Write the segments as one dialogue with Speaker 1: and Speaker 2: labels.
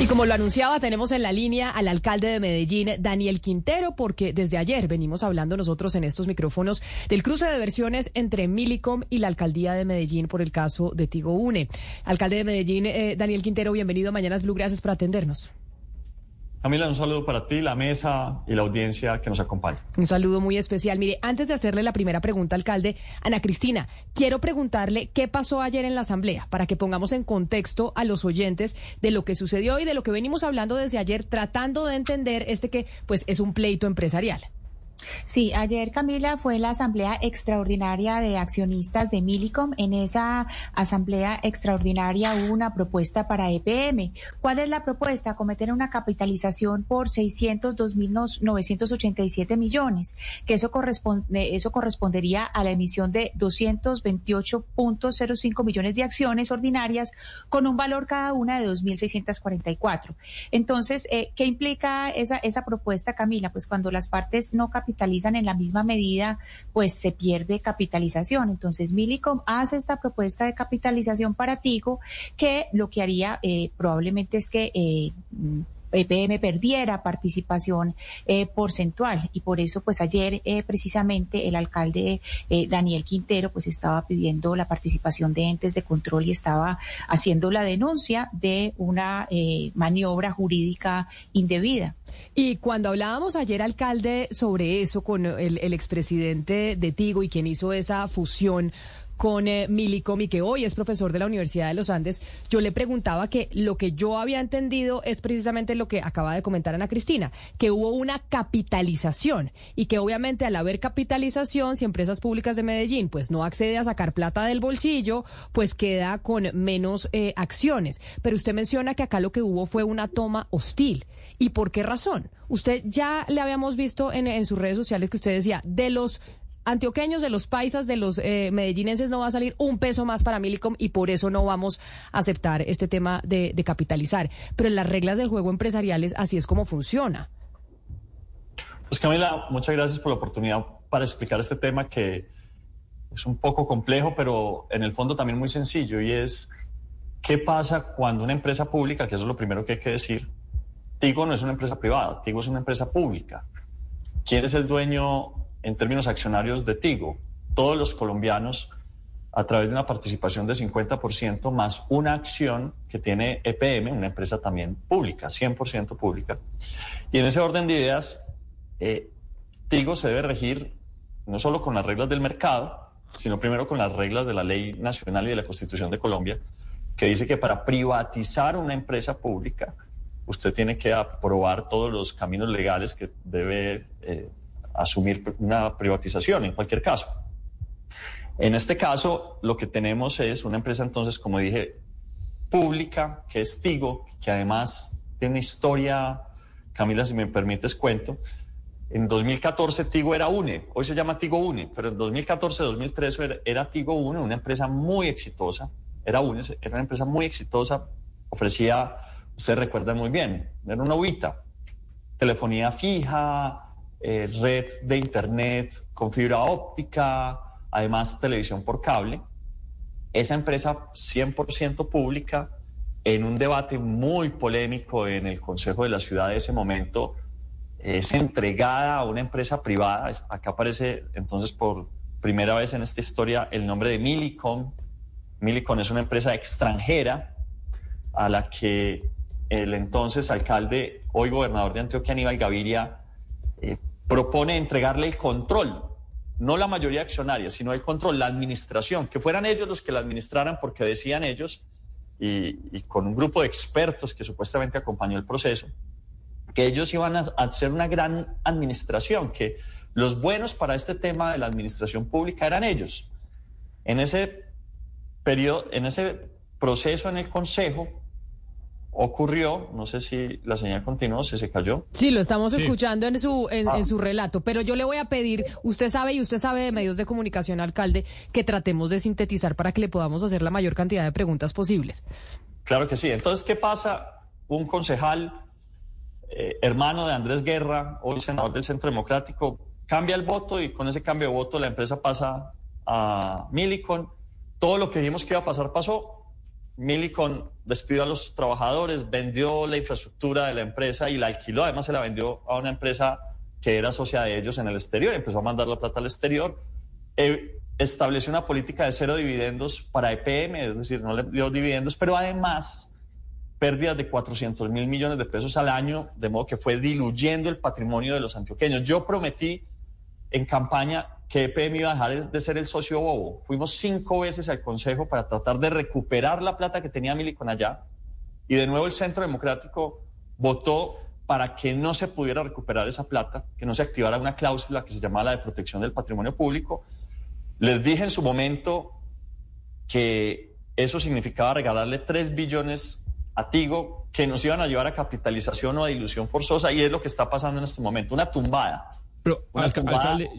Speaker 1: Y como lo anunciaba, tenemos en la línea al alcalde de Medellín, Daniel Quintero, porque desde ayer venimos hablando nosotros en estos micrófonos del cruce de versiones entre Milicom y la alcaldía de Medellín por el caso de Tigo Une. Alcalde de Medellín, eh, Daniel Quintero, bienvenido a Mañanas Blue, gracias por atendernos.
Speaker 2: Camila, un saludo para ti, la mesa y la audiencia que nos acompaña.
Speaker 1: Un saludo muy especial. Mire, antes de hacerle la primera pregunta, alcalde, Ana Cristina, quiero preguntarle qué pasó ayer en la Asamblea para que pongamos en contexto a los oyentes de lo que sucedió y de lo que venimos hablando desde ayer, tratando de entender este que pues es un pleito empresarial.
Speaker 3: Sí, ayer Camila fue la asamblea extraordinaria de accionistas de Milicom. En esa asamblea extraordinaria hubo una propuesta para EPM. ¿Cuál es la propuesta? Cometer una capitalización por 602.987 millones, que eso corresponde, eso correspondería a la emisión de 228.05 millones de acciones ordinarias con un valor cada una de 2.644. Entonces, eh, ¿qué implica esa, esa propuesta, Camila? Pues cuando las partes no capitalizan capitalizan en la misma medida, pues se pierde capitalización. Entonces, Milicom hace esta propuesta de capitalización para Tigo que lo que haría eh, probablemente es que eh, EPM perdiera participación eh, porcentual y por eso pues ayer eh, precisamente el alcalde eh, Daniel Quintero pues estaba pidiendo la participación de entes de control y estaba haciendo la denuncia de una maniobra jurídica indebida.
Speaker 1: Y cuando hablábamos ayer, alcalde, sobre eso con el, el expresidente de Tigo y quien hizo esa fusión con eh, Milicom y que hoy es profesor de la Universidad de los Andes, yo le preguntaba que lo que yo había entendido es precisamente lo que acaba de comentar Ana Cristina, que hubo una capitalización y que obviamente al haber capitalización, si empresas públicas de Medellín pues no accede a sacar plata del bolsillo, pues queda con menos eh, acciones. Pero usted menciona que acá lo que hubo fue una toma hostil. ¿Y por qué razón? Usted ya le habíamos visto en sus redes sociales que usted decía, de los antioqueños, de los paisas, de los eh, medellinenses no va a salir un peso más para Milicom y por eso no vamos a aceptar este tema de, capitalizar. Pero en las reglas del juego empresariales así es como funciona.
Speaker 2: Pues Camila, muchas gracias por la oportunidad para explicar este tema que es un poco complejo, pero en el fondo también muy sencillo y es qué pasa cuando una empresa pública, que eso es lo primero que hay que decir, Tigo no es una empresa privada, Tigo es una empresa pública. ¿Quién es el dueño en términos accionarios de Tigo, todos los colombianos a través de una participación de 50% más una acción que tiene EPM, una empresa también pública, 100% pública. Y en ese orden de ideas, eh, Tigo se debe regir no solo con las reglas del mercado, sino primero con las reglas de la ley nacional y de la Constitución de Colombia, que dice que para privatizar una empresa pública, usted tiene que aprobar todos los caminos legales que debe eh, asumir una privatización en cualquier caso. En este caso, lo que tenemos es una empresa entonces, como dije, pública, que es Tigo, que además tiene una historia, Camila, si me permites cuento. En 2014 Tigo era UNE, hoy se llama Tigo UNE, pero en 2014-2013 era, Tigo UNE, una empresa muy exitosa, era UNE, era una empresa muy exitosa, ofrecía, usted recuerda muy bien, era una UITA, telefonía fija, eh, red de Internet con fibra óptica, además televisión por cable. Esa empresa 100% pública, en un debate muy polémico en el Consejo de la Ciudad de ese momento, es entregada a una empresa privada. Acá aparece entonces por primera vez en esta historia el nombre de Milicom. Milicom es una empresa extranjera a la que el entonces alcalde, hoy gobernador de Antioquia, Aníbal Gaviria, eh, propone entregarle el control, no la mayoría accionaria, sino el control, la administración, que fueran ellos los que la administraran porque decían ellos, y, con un grupo de expertos que supuestamente acompañó el proceso, que ellos iban a, hacer una gran administración, que los buenos para este tema de la administración pública eran ellos. En ese periodo, en ese proceso en el Consejo, ocurrió, no sé si la señal continuó, si se cayó.
Speaker 1: Sí, lo estamos escuchando en su, en, en, su relato, pero yo le voy a pedir, usted sabe y usted sabe de medios de comunicación, alcalde, que tratemos de sintetizar para que le podamos hacer la mayor cantidad de preguntas posibles.
Speaker 2: Claro que sí. Entonces, ¿qué pasa? Un concejal, eh, hermano de Andrés Guerra, hoy senador del Centro Democrático, cambia el voto y con ese cambio de voto la empresa pasa a Milicon. Todo lo que dijimos que iba a pasar pasó Milicon despidió a los trabajadores, vendió la infraestructura de la empresa y la alquiló. Además, se la vendió a una empresa que era socia de ellos en el exterior. Empezó a mandar la plata al exterior. Eh, estableció una política de cero dividendos para EPM, es decir, no le dio dividendos, pero además pérdidas de 400 mil millones de pesos al año, de modo que fue diluyendo el patrimonio de los antioqueños. Yo prometí en campaña que EPM iba a dejar de ser el socio bobo. Fuimos cinco veces al Consejo para tratar de recuperar la plata que tenía Milicon allá. Y de nuevo el Centro Democrático votó para que no se pudiera recuperar esa plata, que no se activara una cláusula que se llamaba la de protección del patrimonio público. Les dije en su momento que eso significaba regalarle 3 billones a Tigo, que nos iban a llevar a capitalización o a dilución forzosa, y es lo que está pasando en este momento, una tumbada.
Speaker 4: Pero, alcalde,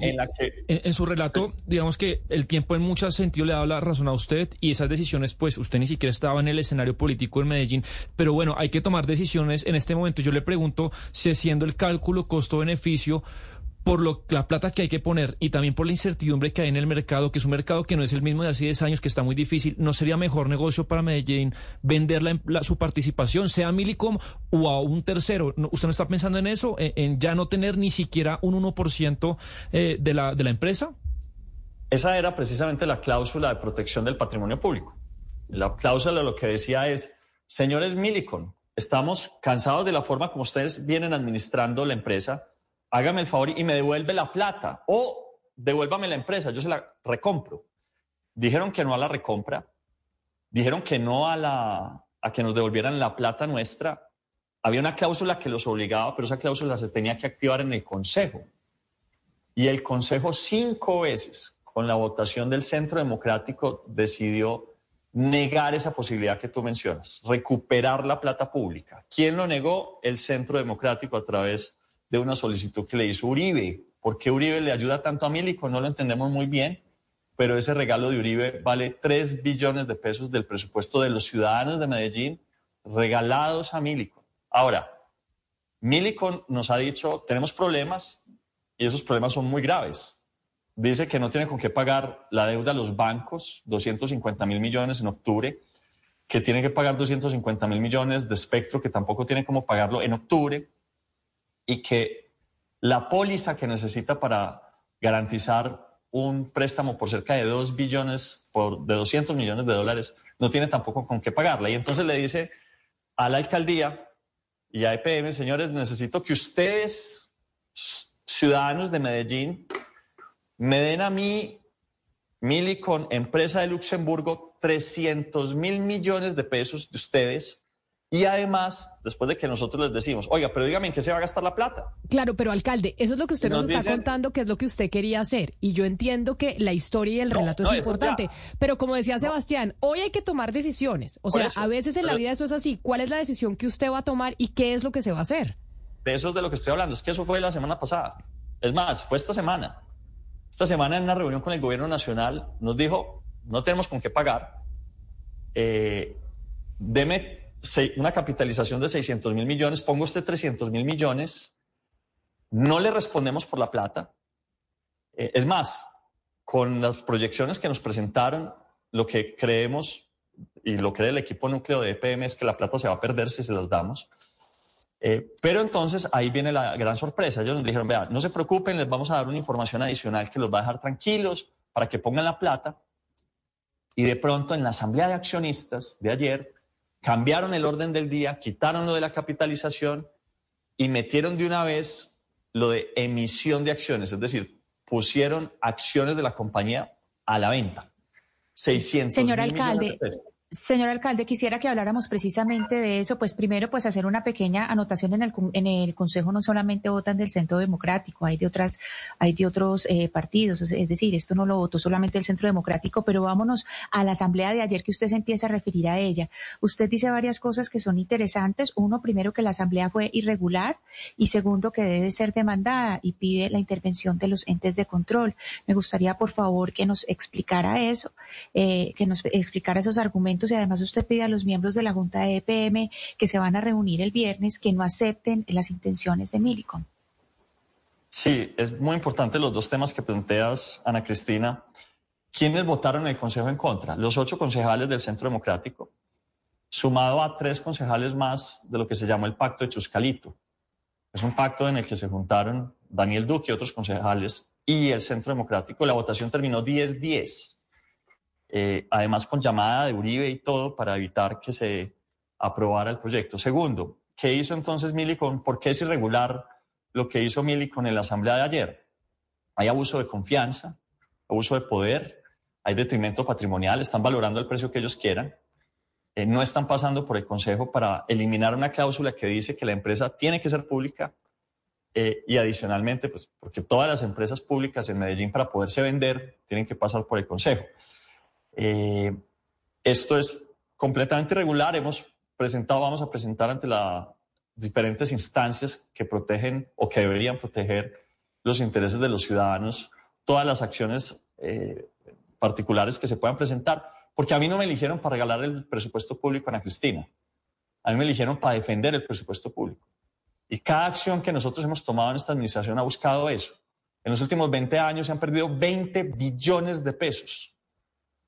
Speaker 4: en, su relato, digamos que el tiempo en muchos sentidos le da la razón a usted y esas decisiones, pues usted ni siquiera estaba en el escenario político en Medellín, pero bueno, hay que tomar decisiones en este momento. Yo le pregunto si haciendo el cálculo costo-beneficio, por lo, la plata que hay que poner y también por la incertidumbre que hay en el mercado, que es un mercado que no es el mismo de hace 10 años, que está muy difícil, ¿no sería mejor negocio para Medellín vender su participación, sea a Milicom o a un tercero? ¿Usted no está pensando en eso, en, ya no tener ni siquiera un 1% eh, de, la, de la empresa?
Speaker 2: Esa era precisamente la cláusula de protección del patrimonio público. La cláusula lo que decía es, señores Milicom, estamos cansados de la forma como ustedes vienen administrando la empresa hágame el favor y me devuelve la plata o devuélvame la empresa, yo se la recompro. Dijeron que no a la recompra, dijeron que no a, la, a que nos devolvieran la plata nuestra. Había una cláusula que los obligaba, pero esa cláusula se tenía que activar en el Consejo. Y el Consejo cinco veces, con la votación del Centro Democrático, decidió negar esa posibilidad que tú mencionas, recuperar la plata pública. ¿Quién lo negó? El Centro Democrático a través de una solicitud que le hizo Uribe. ¿Por qué Uribe le ayuda tanto a Milico? No lo entendemos muy bien, pero ese regalo de Uribe vale 3 billones de pesos del presupuesto de los ciudadanos de Medellín regalados a Milico. Ahora, Milico nos ha dicho, tenemos problemas y esos problemas son muy graves. Dice que no tiene con qué pagar la deuda a los bancos, 250 mil millones en octubre, que tiene que pagar 250 mil millones de espectro, que tampoco tiene cómo pagarlo en octubre, y que la póliza que necesita para garantizar un préstamo por cerca de 2 billones, por, de 200 millones de dólares, no tiene tampoco con qué pagarla. Y entonces le dice a la alcaldía y a EPM, señores, necesito que ustedes, ciudadanos de Medellín, me den a mí, Milicon, empresa de Luxemburgo, 300 mil millones de pesos de ustedes y además, después de que nosotros les decimos, oiga, pero dígame en qué se va a gastar la plata.
Speaker 1: Claro, pero alcalde, eso es lo que usted nos, está contando, que es lo que usted quería hacer. Y yo entiendo que la historia y el relato es importante. Pero como decía Sebastián, hoy hay que tomar decisiones. O sea, a veces en la vida eso es así. ¿Cuál es la decisión que usted va a tomar y qué es lo que se va a hacer?
Speaker 2: De eso es de lo que estoy hablando. Es que eso fue la semana pasada. Es más, fue esta semana. Esta semana en una reunión con el gobierno nacional nos dijo, no tenemos con qué pagar. Eh, deme una capitalización de 600 mil millones, pongo este 300 mil millones, no le respondemos por la plata. Eh, es más, con las proyecciones que nos presentaron, lo que creemos y lo cree el equipo núcleo de EPM es que la plata se va a perder si se las damos. Eh, pero entonces ahí viene la gran sorpresa. Ellos nos dijeron, vea, no se preocupen, les vamos a dar una información adicional que los va a dejar tranquilos para que pongan la plata. Y de pronto en la asamblea de accionistas de ayer cambiaron el orden del día, quitaron lo de la capitalización y metieron de una vez lo de emisión de acciones, es decir, pusieron acciones de la compañía a la venta. 600
Speaker 3: Señor alcalde, Señor alcalde, quisiera que habláramos precisamente de eso. Pues primero, pues hacer una pequeña anotación en el, en el Consejo. No solamente votan del Centro Democrático, hay de otras, hay de otros eh, partidos. Es decir, esto no lo votó solamente el Centro Democrático, pero vámonos a la asamblea de ayer que usted se empieza a referir a ella. Usted dice varias cosas que son interesantes. Uno, primero que la asamblea fue irregular y segundo que debe ser demandada y pide la intervención de los entes de control. Me gustaría, por favor, que nos explicara eso, eh, que nos explicara esos argumentos y además usted pide a los miembros de la Junta de EPM que se van a reunir el viernes que no acepten las intenciones de Milicom.
Speaker 2: Sí, es muy importante los dos temas que planteas, Ana Cristina. ¿Quiénes votaron en el Consejo en contra? Los ocho concejales del Centro Democrático, sumado a tres concejales más de lo que se llamó el Pacto de Chuscalito. Es un pacto en el que se juntaron Daniel Duque y otros concejales y el Centro Democrático. La votación terminó 10-10. Eh, además con llamada de Uribe y todo para evitar que se aprobara el proyecto. Segundo, ¿qué hizo entonces Mili con, por qué es irregular lo que hizo Mili con la asamblea de ayer? Hay abuso de confianza, abuso de poder, hay detrimento patrimonial, están valorando el precio que ellos quieran, eh, no están pasando por el Consejo para eliminar una cláusula que dice que la empresa tiene que ser pública eh, y adicionalmente, pues porque todas las empresas públicas en Medellín para poderse vender tienen que pasar por el Consejo. Eh, esto es completamente irregular. Hemos presentado, vamos a presentar ante las diferentes instancias que protegen o que deberían proteger los intereses de los ciudadanos, todas las acciones eh, particulares que se puedan presentar, porque a mí no me eligieron para regalar el presupuesto público a Cristina, a mí me eligieron para defender el presupuesto público. Y cada acción que nosotros hemos tomado en esta administración ha buscado eso. En los últimos 20 años se han perdido 20 billones de pesos.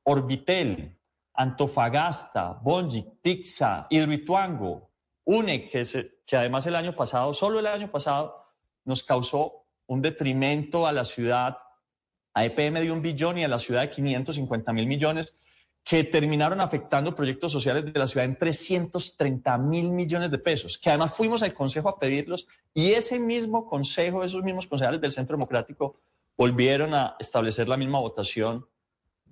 Speaker 2: Orbitel, Antofagasta, Bonji, Tixa, Hidroituango, UNE, que, que además el año pasado, solo el año pasado, nos causó un detrimento a la ciudad, a EPM de un billón y a la ciudad de 550 mil millones, que terminaron afectando proyectos sociales de la ciudad en 330 mil millones de pesos, que además fuimos al Consejo a pedirlos y ese mismo Consejo, esos mismos concejales del Centro Democrático volvieron a establecer la misma votación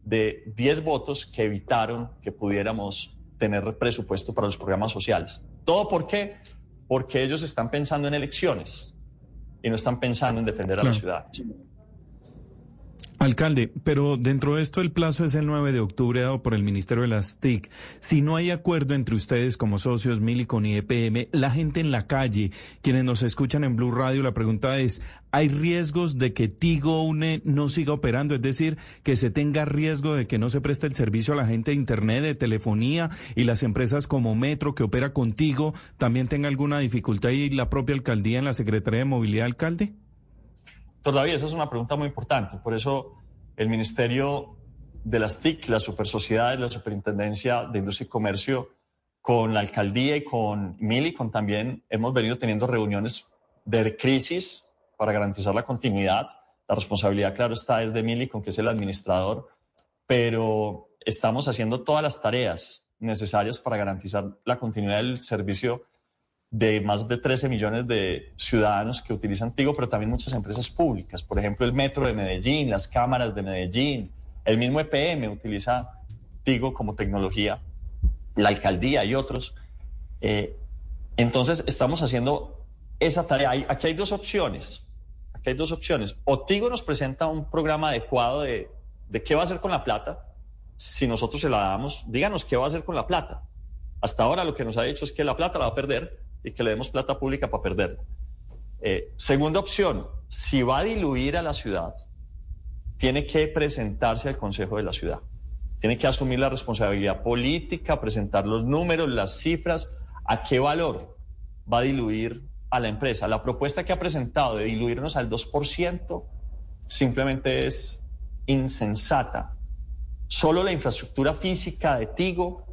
Speaker 2: de 10 votos que evitaron que pudiéramos tener presupuesto para los programas sociales. ¿Todo por qué? Porque ellos están pensando en elecciones y no están pensando en defender a la ciudad.
Speaker 5: Alcalde, pero dentro de esto el plazo es el 9 de octubre dado por el Ministerio de las TIC. Si no hay acuerdo entre ustedes como socios Milicon y EPM, la gente en la calle, quienes nos escuchan en Blue Radio, la pregunta es, ¿hay riesgos de que Tigo UNE no siga operando? Es decir, que se tenga riesgo de que no se preste el servicio a la gente de Internet, de telefonía y las empresas como Metro que opera contigo también tenga alguna dificultad y la propia alcaldía en la Secretaría de Movilidad, alcalde?
Speaker 2: Todavía esa es una pregunta muy importante. Por eso el Ministerio de las TIC, la Super Sociedad, la Superintendencia de Industria y Comercio, con la alcaldía y con Milicon también hemos venido teniendo reuniones de crisis para garantizar la continuidad. La responsabilidad, claro, está es de Milicon, que es el administrador, pero estamos haciendo todas las tareas necesarias para garantizar la continuidad del servicio de más de 13 millones de ciudadanos que utilizan Tigo, pero también muchas empresas públicas. Por ejemplo, el Metro de Medellín, las cámaras de Medellín, el mismo EPM utiliza Tigo como tecnología, la alcaldía y otros. Eh, entonces, estamos haciendo esa tarea. aquí hay dos opciones. Aquí hay dos opciones. O Tigo nos presenta un programa adecuado de, de qué va a hacer con la plata. Si nosotros se la damos, díganos qué va a hacer con la plata. Hasta ahora lo que nos ha dicho es que la plata la va a perder y que le demos plata pública para perder. Eh, segunda opción, si va a diluir a la ciudad, tiene que presentarse al Consejo de la Ciudad. Tiene que asumir la responsabilidad política, presentar los números, las cifras, a qué valor va a diluir a la empresa. La propuesta que ha presentado de diluirnos al 2% simplemente es insensata. Solo la infraestructura física de Tigo,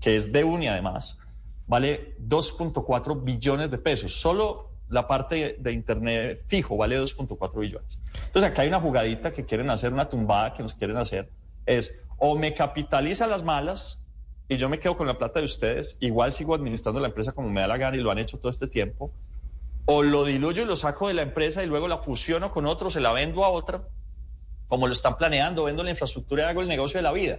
Speaker 2: que es de UNI además, vale 2.4 billones de pesos. Solo la parte de Internet fijo vale 2.4 billones. Entonces acá hay una jugadita que quieren hacer, una tumbada que nos quieren hacer, es o me capitaliza las malas y yo me quedo con la plata de ustedes, igual sigo administrando la empresa como me da la gana y lo han hecho todo este tiempo, o lo diluyo y lo saco de la empresa y luego la fusiono con otro, se la vendo a otra, como lo están planeando, vendo la infraestructura y hago el negocio de la vida.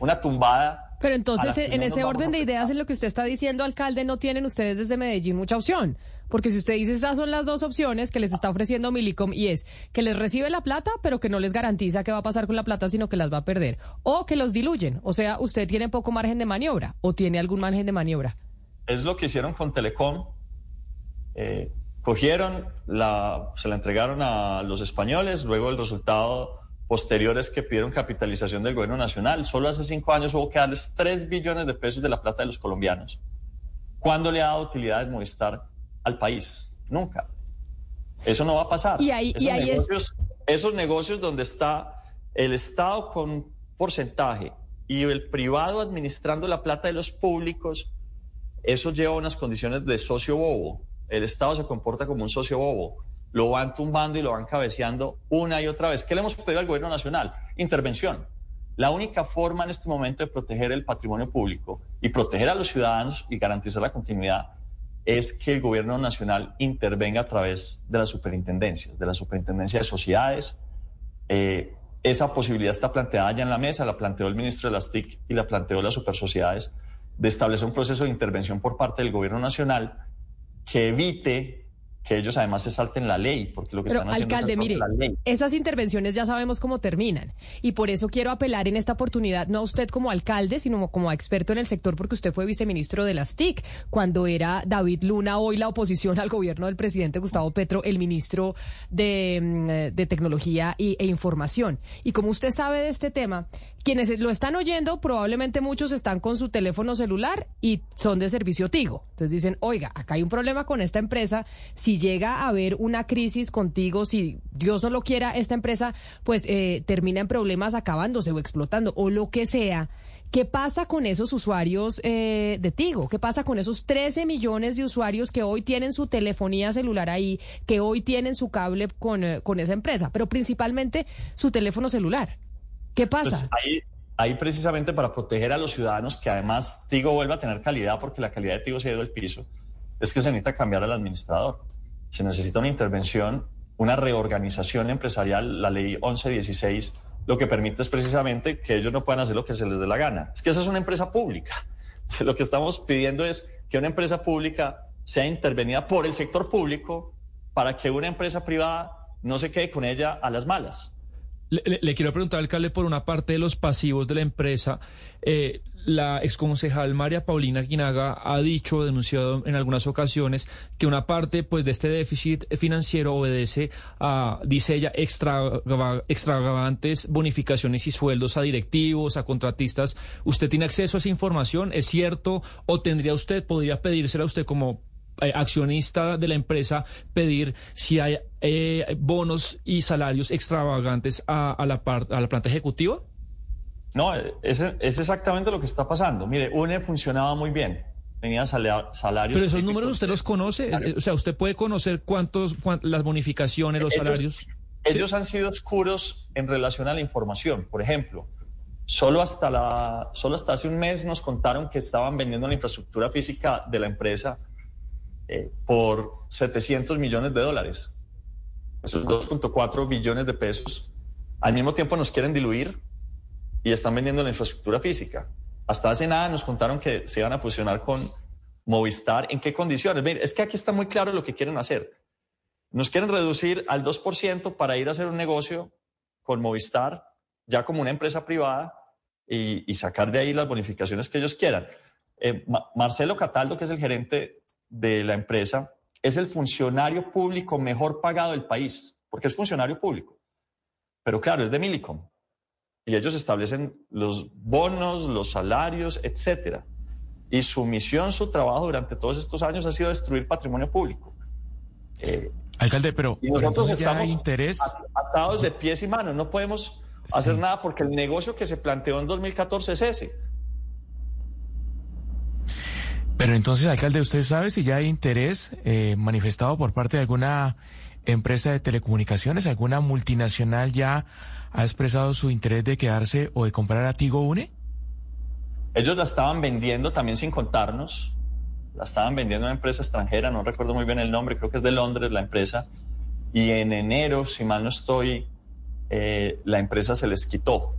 Speaker 2: Una tumbada
Speaker 1: pero entonces, en ese orden de ideas, en lo que usted está diciendo, alcalde, no tienen ustedes desde Medellín mucha opción. Porque si usted dice esas son las dos opciones que les está ofreciendo Milicom y es que les recibe la plata, pero que no les garantiza qué va a pasar con la plata, sino que las va a perder. O que los diluyen. O sea, usted tiene poco margen de maniobra o tiene algún margen de maniobra.
Speaker 2: Es lo que hicieron con Telecom. Eh, cogieron, la, se la entregaron a los españoles, luego el resultado posteriores que pidieron capitalización del gobierno nacional. Solo hace cinco años hubo que darles tres billones de pesos de la plata de los colombianos. ¿Cuándo le ha dado utilidad el Movistar al país? Nunca. Eso no va a pasar.
Speaker 1: Y ahí, esos,
Speaker 2: negocios, esos negocios donde está el Estado con porcentaje y el privado administrando la plata de los públicos, eso lleva unas condiciones de socio bobo. El Estado se comporta como un socio bobo. Lo van tumbando y lo van cabeceando una y otra vez. ¿Qué le hemos pedido al gobierno nacional? Intervención. La única forma en este momento de proteger el patrimonio público y proteger a los ciudadanos y garantizar la continuidad es que el gobierno nacional intervenga a través de las superintendencias, de la superintendencia de sociedades. Eh, esa posibilidad está planteada ya en la mesa, la planteó el ministro de las TIC y la planteó las supersociedades, de establecer un proceso de intervención por parte del gobierno nacional que evite que ellos además se salten la ley, porque lo que están haciendo
Speaker 1: alcalde,
Speaker 2: es
Speaker 1: mire,
Speaker 2: la ley.
Speaker 1: esas intervenciones ya sabemos cómo terminan y por eso quiero apelar en esta oportunidad no a usted como alcalde, sino como experto en el sector porque usted fue viceministro de las TIC cuando era David Luna, hoy la oposición al gobierno del presidente Gustavo Petro, el ministro de, mm, de Tecnología y, e Información. Y como usted sabe de este tema, quienes lo están oyendo, probablemente muchos están con su teléfono celular y son de servicio Tigo. Entonces dicen, oiga, acá hay un problema con esta empresa. Si llega a haber una crisis contigo, si Dios no lo quiera, esta empresa pues eh, termina en problemas acabándose o explotando o lo que sea. ¿Qué pasa con esos usuarios eh, de Tigo? ¿Qué pasa con esos 13 millones de usuarios que hoy tienen su telefonía celular ahí, que hoy tienen su cable con, eh, con esa empresa, pero principalmente su teléfono celular? ¿Qué pasa?
Speaker 2: Pues ahí, ahí, precisamente para proteger a los ciudadanos, que además Tigo vuelva a tener calidad, porque la calidad de Tigo se ha ido al piso, es que se necesita cambiar al administrador. Se necesita una intervención, una reorganización empresarial. La ley 1116 lo que permite es precisamente que ellos no puedan hacer lo que se les dé la gana. Es que esa es una empresa pública. Lo que estamos pidiendo es que una empresa pública sea intervenida por el sector público para que una empresa privada no se quede con ella a las malas.
Speaker 4: Le, quiero preguntar, alcalde, por una parte de los pasivos de la empresa. Eh, la exconcejal María Paulina Guinaga ha dicho, denunciado en algunas ocasiones, que una parte pues, de este déficit financiero obedece a, dice ella, extravagantes bonificaciones y sueldos a directivos, a contratistas. ¿Usted tiene acceso a esa información? ¿Es cierto? ¿O tendría usted, podría pedírsela a usted como eh, accionista de la empresa pedir si hay eh, bonos y salarios extravagantes a, la, a la planta ejecutiva?
Speaker 2: No, es, es exactamente lo que está pasando. Mire, UNE funcionaba muy bien tenía salarios.
Speaker 4: Pero esos números usted los conoce, o sea, usted puede conocer cuántos, las bonificaciones, los salarios.
Speaker 2: Ellos han sido oscuros en relación a la información. Por ejemplo, solo hasta la, solo hasta hace un mes nos contaron que estaban vendiendo la infraestructura física de la empresa eh, por 700 millones de dólares. Esos 2.4 billones de pesos. Al mismo tiempo nos quieren diluir y están vendiendo la infraestructura física. Hasta hace nada nos contaron que se iban a fusionar con Movistar. ¿En qué condiciones? es que aquí está muy claro lo que quieren hacer. Nos quieren reducir al 2% para ir a hacer un negocio con Movistar, ya como una empresa privada, y, sacar de ahí las bonificaciones que ellos quieran. Eh, Marcelo Cataldo, que es el gerente de la empresa es el funcionario público mejor pagado del país, porque es funcionario público. Pero claro, es de Milicom. Y ellos establecen los bonos, los salarios, etcétera. Y su misión, su trabajo durante todos estos años ha sido destruir patrimonio público.
Speaker 5: Eh, Alcalde, pero,
Speaker 2: nosotros estamos interés... atados de pies y manos. No podemos hacer nada porque el negocio que se planteó en 2014 es ese
Speaker 5: pero entonces, alcalde, ¿usted sabe si ya hay interés eh, manifestado por parte de alguna empresa de telecomunicaciones? ¿Alguna multinacional ya ha expresado su interés de quedarse o de comprar a Tigo Une?
Speaker 2: Ellos la estaban vendiendo también sin contarnos. La estaban vendiendo a una empresa extranjera, no recuerdo muy bien el nombre, creo que es de Londres la empresa. Y en enero, si mal no estoy, eh, la empresa se les quitó.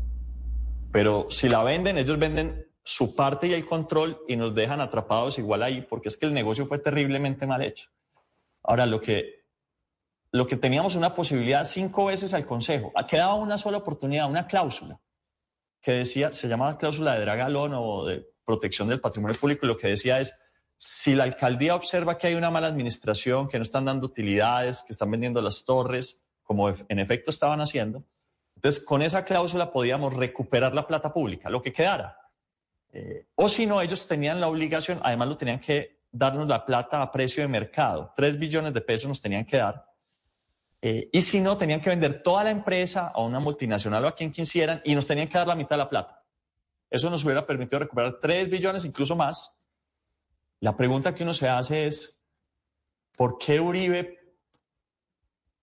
Speaker 2: Pero si la venden, ellos venden su parte y el control y nos dejan atrapados igual ahí, porque es que el negocio fue terriblemente mal hecho. Ahora, lo que, lo que teníamos una posibilidad cinco veces al Consejo, quedaba una sola oportunidad, una cláusula, que decía, se llamaba cláusula de dragalón o de protección del patrimonio público, y lo que decía es, si la alcaldía observa que hay una mala administración, que no están dando utilidades, que están vendiendo las torres, como en efecto estaban haciendo, entonces con esa cláusula podíamos recuperar la plata pública, lo que quedara. O si no, ellos tenían la obligación, además lo tenían que darnos la plata a precio de mercado, tres billones de pesos nos tenían que dar. Eh, y si no, tenían que vender toda la empresa a una multinacional o a quien quisieran y nos tenían que dar la mitad de la plata. eso nos hubiera permitido recuperar 3 billones, incluso más. La pregunta que uno se hace es, ¿por qué Uribe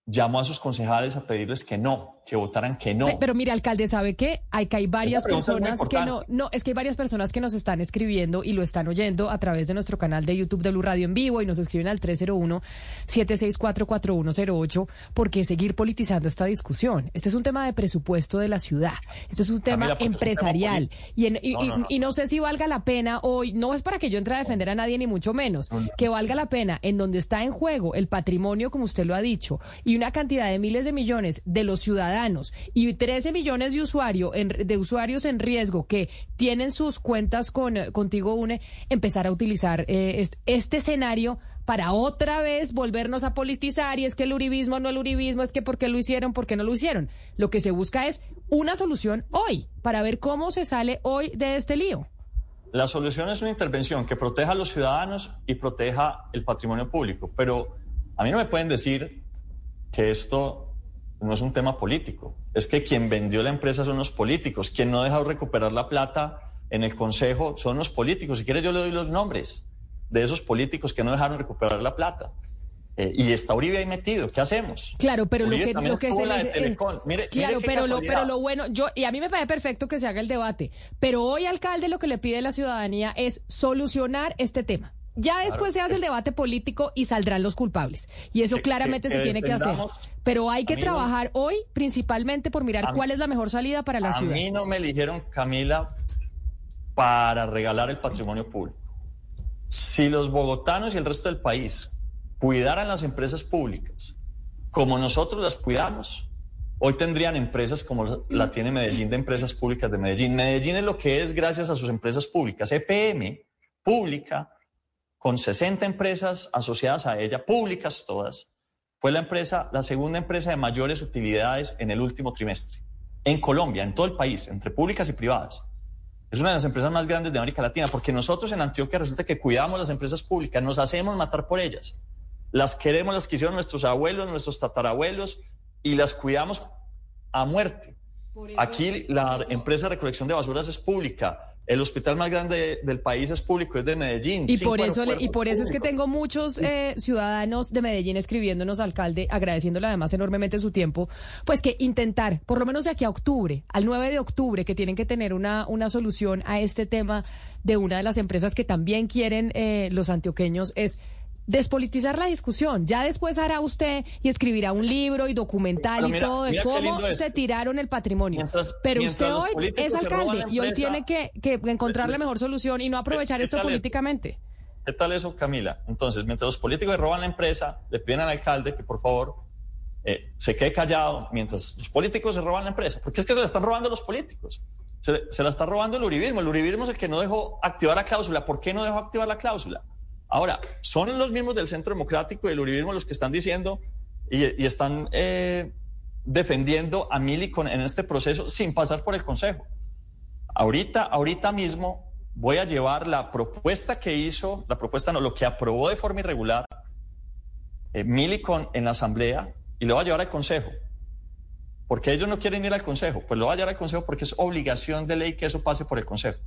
Speaker 2: llamó a sus concejales a pedirles que no? Que votaran que no.
Speaker 1: Pero mire, alcalde, ¿sabe qué? Hay que hay varias personas que no, no, es que hay varias personas que nos están escribiendo y lo están oyendo a través de nuestro canal de YouTube de Blue Radio en vivo y nos escriben al 301-764-4108 porque seguir politizando esta discusión. Este es un tema de presupuesto de la ciudad. Este es un tema empresarial. y, y, no, sé si valga la pena hoy, no es para que yo entre a defender a nadie ni mucho menos, que valga la pena en donde está en juego el patrimonio, como usted lo ha dicho, y una cantidad de miles de millones de los ciudadanos y 13 millones de, usuario en, de usuarios en riesgo que tienen sus cuentas con contigo UNE, empezar a utilizar eh, este, escenario para otra vez volvernos a politizar y es que el uribismo no el uribismo, es que por qué lo hicieron, por qué no lo hicieron. Lo que se busca es una solución hoy para ver cómo se sale hoy de este lío.
Speaker 2: La solución es una intervención que proteja a los ciudadanos y proteja el patrimonio público, pero a mí no me pueden decir que esto no es un tema político. Es que quien vendió la empresa son los políticos. Quien no ha dejado recuperar la plata en el Consejo son los políticos. Si quiere yo le doy los nombres de esos políticos que no dejaron recuperar la plata. Eh, y está Uribe ahí metido, ¿qué hacemos?
Speaker 1: Claro, pero lo que, lo que se les, eh, claro, pero lo, pero lo bueno, yo y a mí me parece perfecto que se haga el debate, pero hoy alcalde lo que le pide la ciudadanía es solucionar este tema. Ya después se hace el debate político y saldrán los culpables. Y eso claramente se tiene que hacer. Pero hay que trabajar hoy principalmente por mirar cuál es la mejor salida para la ciudad.
Speaker 2: A mí no me eligieron, Camila, para regalar el patrimonio público. Si los bogotanos y el resto del país cuidaran las empresas públicas como nosotros las cuidamos, hoy tendrían empresas como la tiene Medellín de Empresas Públicas de Medellín. Medellín es lo que es gracias a sus empresas públicas. EPM, pública, con 60 empresas asociadas a ella, públicas todas. Fue la empresa, la segunda empresa de mayores utilidades en el último trimestre. En Colombia, en todo el país, entre públicas y privadas. Es una de las empresas más grandes de América Latina, porque nosotros en Antioquia resulta que cuidamos las empresas públicas, nos hacemos matar por ellas. Las queremos, las quisieron nuestros abuelos, nuestros tatarabuelos, y las cuidamos a muerte. Aquí la empresa de recolección de basuras es pública, el hospital más grande del país es público, es de Medellín.
Speaker 1: Y por eso, y por eso es que tengo muchos eh, ciudadanos de Medellín escribiéndonos, alcalde, agradeciéndole además enormemente su tiempo, pues que intentar, por lo menos de aquí a octubre, al 9 de octubre, que tienen que tener una, una solución a este tema de una de las empresas que también quieren eh, los antioqueños, es despolitizar la discusión. Ya después hará usted y escribirá un libro y documental y todo de cómo se tiraron el patrimonio. Pero usted hoy es alcalde y hoy tiene que, encontrar la mejor solución y no aprovechar esto políticamente.
Speaker 2: ¿Qué tal eso, Camila? Entonces, mientras los políticos roban la empresa, le piden al alcalde que por favor eh, se quede callado mientras los políticos se roban la empresa. Porque es que se la están robando los políticos. Se, se la está robando el uribismo. El uribismo es el que no dejó activar la cláusula. ¿Por qué no dejó activar la cláusula? Ahora, son los mismos del Centro Democrático y el Uribismo los que están diciendo y, están eh, defendiendo a Milicon en este proceso sin pasar por el Consejo. Ahorita, ahorita mismo voy a llevar la propuesta que hizo, la propuesta no, lo que aprobó de forma irregular eh, Milicon en la Asamblea y lo voy a llevar al Consejo. Porque ellos no quieren ir al Consejo. Pues lo va a llevar al Consejo porque es obligación de ley que eso pase por el Consejo.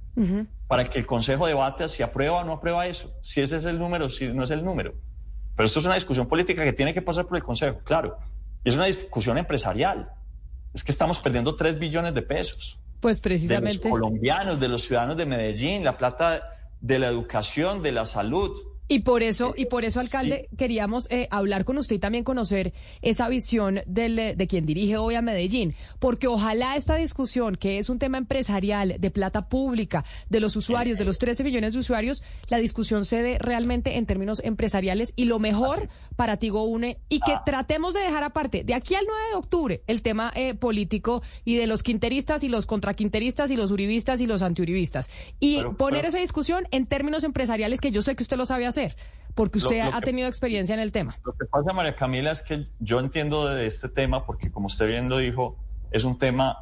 Speaker 2: Para que el Consejo debate si aprueba o no aprueba eso. Si ese es el número, si no es el número. Pero esto es una discusión política que tiene que pasar por el Consejo, claro. Y es una discusión empresarial. Es que estamos perdiendo 3 billones de pesos.
Speaker 1: Pues precisamente.
Speaker 2: De los colombianos, de los ciudadanos de Medellín, la plata de la educación, de la salud.
Speaker 1: Y por eso, y por eso, alcalde, queríamos eh, hablar con usted y también conocer esa visión del, eh, de quien dirige hoy a Medellín, porque ojalá esta discusión, que es un tema empresarial, de plata pública, de los usuarios, de los 13 millones de usuarios, la discusión se dé realmente en términos empresariales y lo mejor para Tigo Une y que ah. tratemos de dejar aparte de aquí al 9 de octubre el tema eh, político y de los quinteristas y los contraquinteristas y los uribistas y los antiuribistas y poner esa discusión en términos empresariales que yo sé que usted lo sabe hacer porque usted ha tenido experiencia en el tema.
Speaker 2: Lo que pasa, María Camila, es que yo entiendo de este tema, porque como usted bien lo dijo, es un tema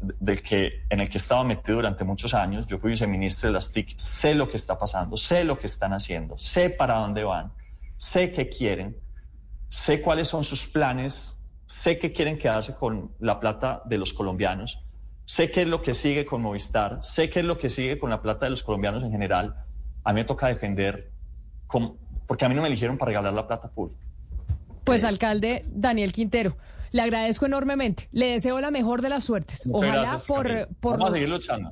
Speaker 2: del que, en el que estaba metido durante muchos años. Yo fui viceministro de las TIC, sé lo que está pasando, sé lo que están haciendo, sé para dónde van, sé qué quieren, sé cuáles son sus planes, sé que quieren quedarse con la plata de los colombianos, sé qué es lo que sigue con Movistar, sé qué es lo que sigue con la plata de los colombianos en general. A mí me toca defender, porque a mí no me eligieron para regalar la plata pública.
Speaker 1: Pues, alcalde Daniel Quintero. Le agradezco enormemente. Le deseo la mejor de las suertes. Ojalá por, por,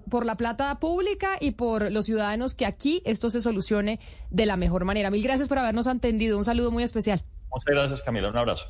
Speaker 1: por la plata pública y por los ciudadanos que aquí esto se solucione de la mejor manera. Mil gracias por habernos atendido. Un saludo muy especial.
Speaker 2: Muchas gracias, Camila. Un abrazo.